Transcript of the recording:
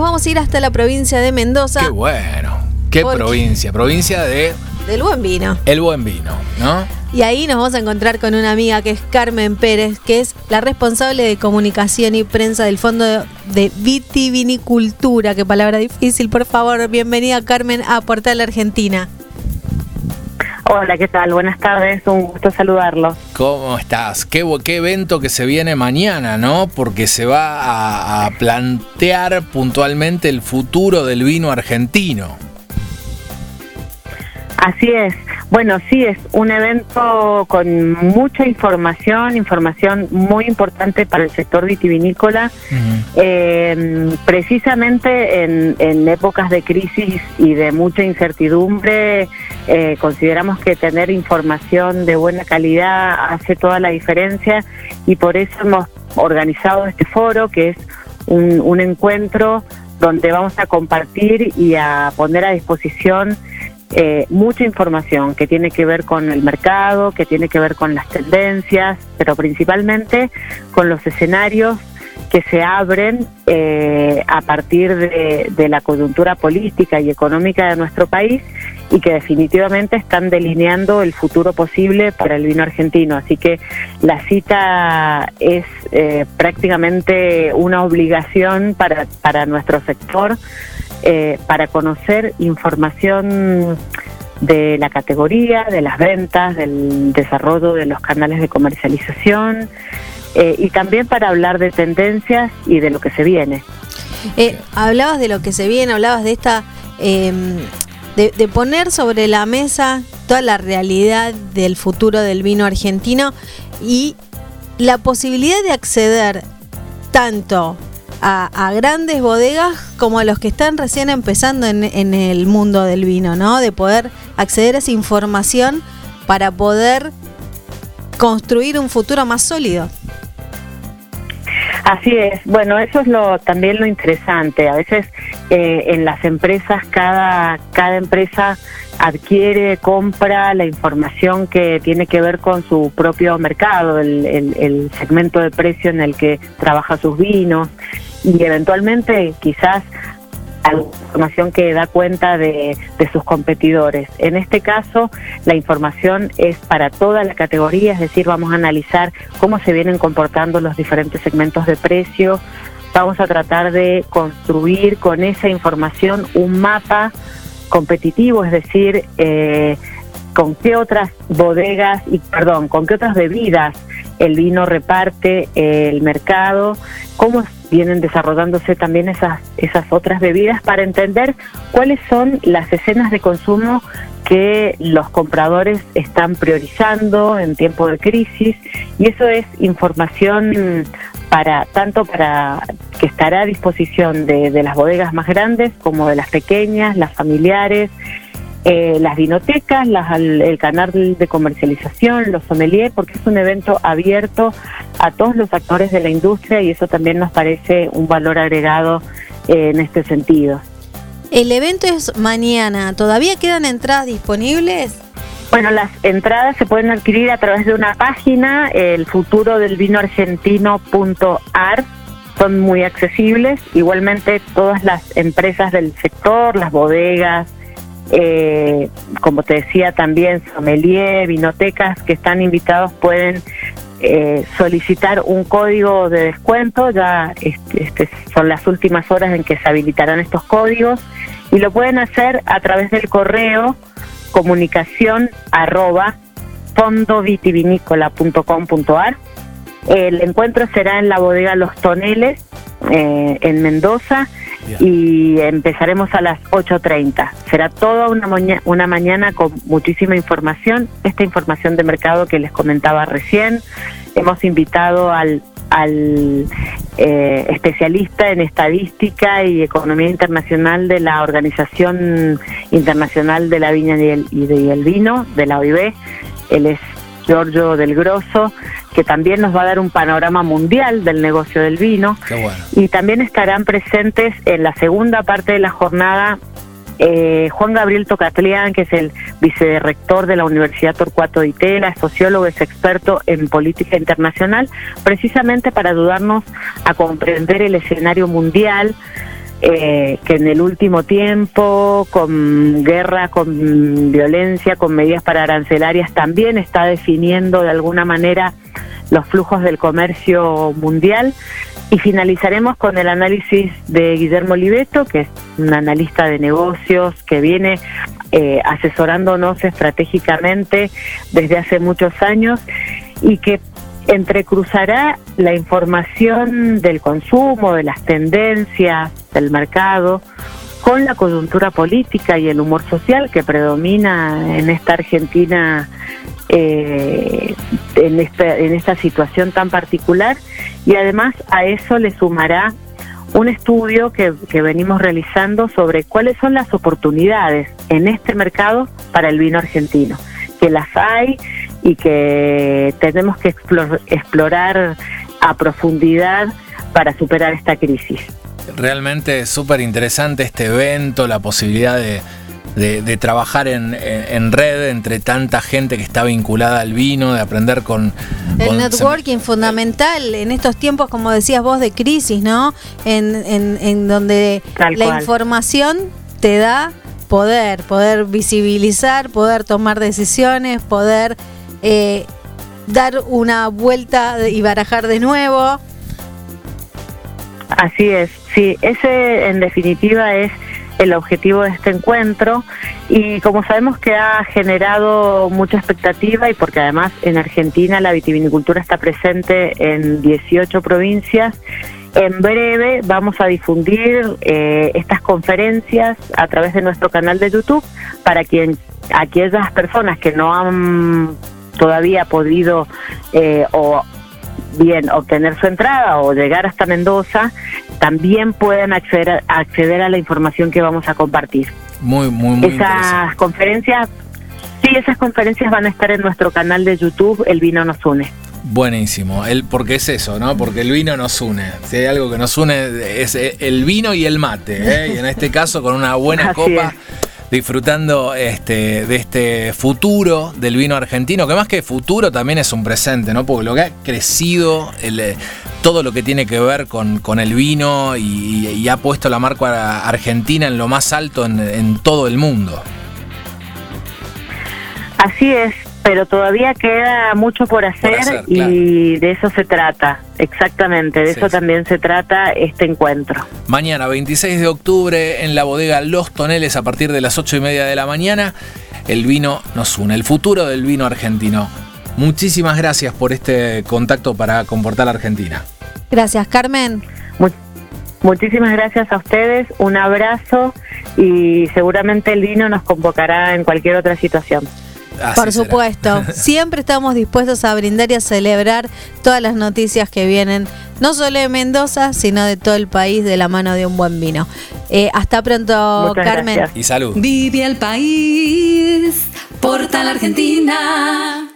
vamos a ir hasta la provincia de Mendoza. Qué bueno. ¿Qué provincia? Provincia de... Del buen vino. El buen vino, ¿no? Y ahí nos vamos a encontrar con una amiga que es Carmen Pérez, que es la responsable de comunicación y prensa del Fondo de Vitivinicultura. Qué palabra difícil, por favor. Bienvenida Carmen a Portal Argentina. Hola, ¿qué tal? Buenas tardes, un gusto saludarlo. ¿Cómo estás? Qué, qué evento que se viene mañana, ¿no? Porque se va a plantear puntualmente el futuro del vino argentino. Así es. Bueno, sí, es un evento con mucha información, información muy importante para el sector vitivinícola. Eh, precisamente en, épocas de crisis y de mucha incertidumbre, eh, consideramos que tener información de buena calidad hace toda la diferencia y por eso hemos organizado este foro, que es un, un encuentro donde vamos a compartir y a poner a disposición eh, mucha información que tiene que ver con el mercado, que tiene que ver con las tendencias, pero principalmente con los escenarios que se abren eh, a partir de, la coyuntura política y económica de nuestro país y que definitivamente están delineando el futuro posible para el vino argentino. Así que la cita es eh, prácticamente una obligación para, para nuestro sector eh, para conocer información de la categoría, de las ventas, del desarrollo de los canales de comercialización eh, y también para hablar de tendencias y de lo que se viene. Eh, hablabas de lo que se viene, hablabas de esta, em, de, de, poner sobre la mesa toda la realidad del futuro del vino argentino y la posibilidad de acceder tanto a, grandes bodegas como a los que están recién empezando en, en el mundo del vino, ¿no? De poder acceder a esa información para poder construir un futuro más sólido. Así es, bueno, eso es lo también lo interesante. A veces eh, en las empresas cada cada empresa adquiere, compra la información que tiene que ver con su propio mercado, el, el segmento de precio en el que trabaja sus vinos y eventualmente quizás alguna información que da cuenta de, sus competidores. En este caso, la información es para toda la categoría, es decir, vamos a analizar cómo se vienen comportando los diferentes segmentos de precio. Vamos a tratar de construir con esa información un mapa competitivo, es decir, eh, con qué otras bodegas y perdón, con qué otras bebidas el vino reparte el mercado, cómo vienen desarrollándose también esas, esas otras bebidas para entender cuáles son las escenas de consumo que los compradores están priorizando en tiempo de crisis. Y eso es información para tanto para que estará a disposición de, de las bodegas más grandes como de las pequeñas, las familiares, eh, las vinotecas, el canal de comercialización, los sommeliers, porque es un evento abierto a todos los actores de la industria y eso también nos parece un valor agregado eh, en este sentido. El evento es mañana, ¿todavía quedan entradas disponibles? Bueno, las entradas se pueden adquirir a través de una página, el futuro del vino argentino.ar son muy accesibles. Igualmente todas las empresas del sector, las bodegas, eh, como te decía también, sommelier, vinotecas que están invitados pueden eh, solicitar un código de descuento, ya este, este, son las últimas horas en que se habilitarán estos códigos y lo pueden hacer a través del correo comunicación arroba fondovitivinícola.com.ar. El encuentro será en la bodega Los Toneles, eh, en Mendoza, y empezaremos a las 8.30. Será toda una, una mañana con muchísima información, esta información de mercado que les comentaba recién. Hemos invitado al, al eh, especialista en estadística y economía internacional de la Organización Internacional de la Viña y el, y del Vino, de la OIB. Él es Giorgio del Grosso, que también nos va a dar un panorama mundial del negocio del vino. Y también estarán presentes en la segunda parte de la jornada eh, Juan Gabriel Tocatlián, que es el vicerrector de la Universidad Torcuato de Itela, sociólogo, es experto en política internacional, precisamente para ayudarnos a comprender el escenario mundial eh, que en el último tiempo, con guerra, con violencia, con medidas para arancelarias, también está definiendo de alguna manera los flujos del comercio mundial. Y finalizaremos con el análisis de Guillermo Oliveto, que es un analista de negocios que viene eh, asesorándonos estratégicamente desde hace muchos años y que entrecruzará la información del consumo, de las tendencias del mercado, con la coyuntura política y el humor social que predomina en esta Argentina eh, en, esta, en esta situación tan particular. Y además a eso le sumará un estudio que, que, venimos realizando sobre cuáles son las oportunidades en este mercado para el vino argentino, que las hay y que tenemos que explorar a profundidad para superar esta crisis. Realmente es súper interesante este evento, la posibilidad de, de, trabajar en, en, red entre tanta gente que está vinculada al vino, de aprender con... El networking fundamental en estos tiempos, como decías vos, de crisis, ¿no? En, en donde la información te da poder, poder visibilizar, poder tomar decisiones, poder eh, dar una vuelta y barajar de nuevo. Así es, sí, ese en definitiva es el objetivo de este encuentro y como sabemos que ha generado mucha expectativa y porque además en Argentina la vitivinicultura está presente en 18 provincias, en breve vamos a difundir eh, estas conferencias a través de nuestro canal de YouTube para quien aquellas personas que no han todavía podido eh, o bien obtener su entrada o llegar hasta Mendoza, también pueden acceder a, acceder a la información que vamos a compartir. Muy, muy, muy Esas conferencias, sí, esas conferencias van a estar en nuestro canal de YouTube, El Vino Nos Une. Buenísimo, el, porque es eso, ¿no? Porque el vino nos une. Si hay algo que nos une es el vino y el mate, ¿eh? y en este caso con una buena copa disfrutando este, de este futuro del vino argentino, que más que futuro también es un presente, ¿no? Porque lo que ha crecido, eh, todo lo que tiene que ver con, con el vino y, ha puesto la marca argentina en lo más alto en todo el mundo. Así es, pero todavía queda mucho por hacer, y de eso se trata, exactamente, de eso también se trata este encuentro. Mañana, 26 de octubre, en la bodega Los Toneles, a partir de las 8 y media de la mañana, el vino nos une, el futuro del vino argentino. Muchísimas gracias por este contacto para Comportar Argentina. Gracias, Carmen. muchísimas gracias a ustedes, un abrazo y seguramente el vino nos convocará en cualquier otra situación. Por supuesto, siempre estamos dispuestos a brindar y a celebrar todas las noticias que vienen, no solo de Mendoza, sino de todo el país de la mano de un buen vino. Eh, hasta pronto, Carmen. Y salud. Vive el país, porta la Argentina.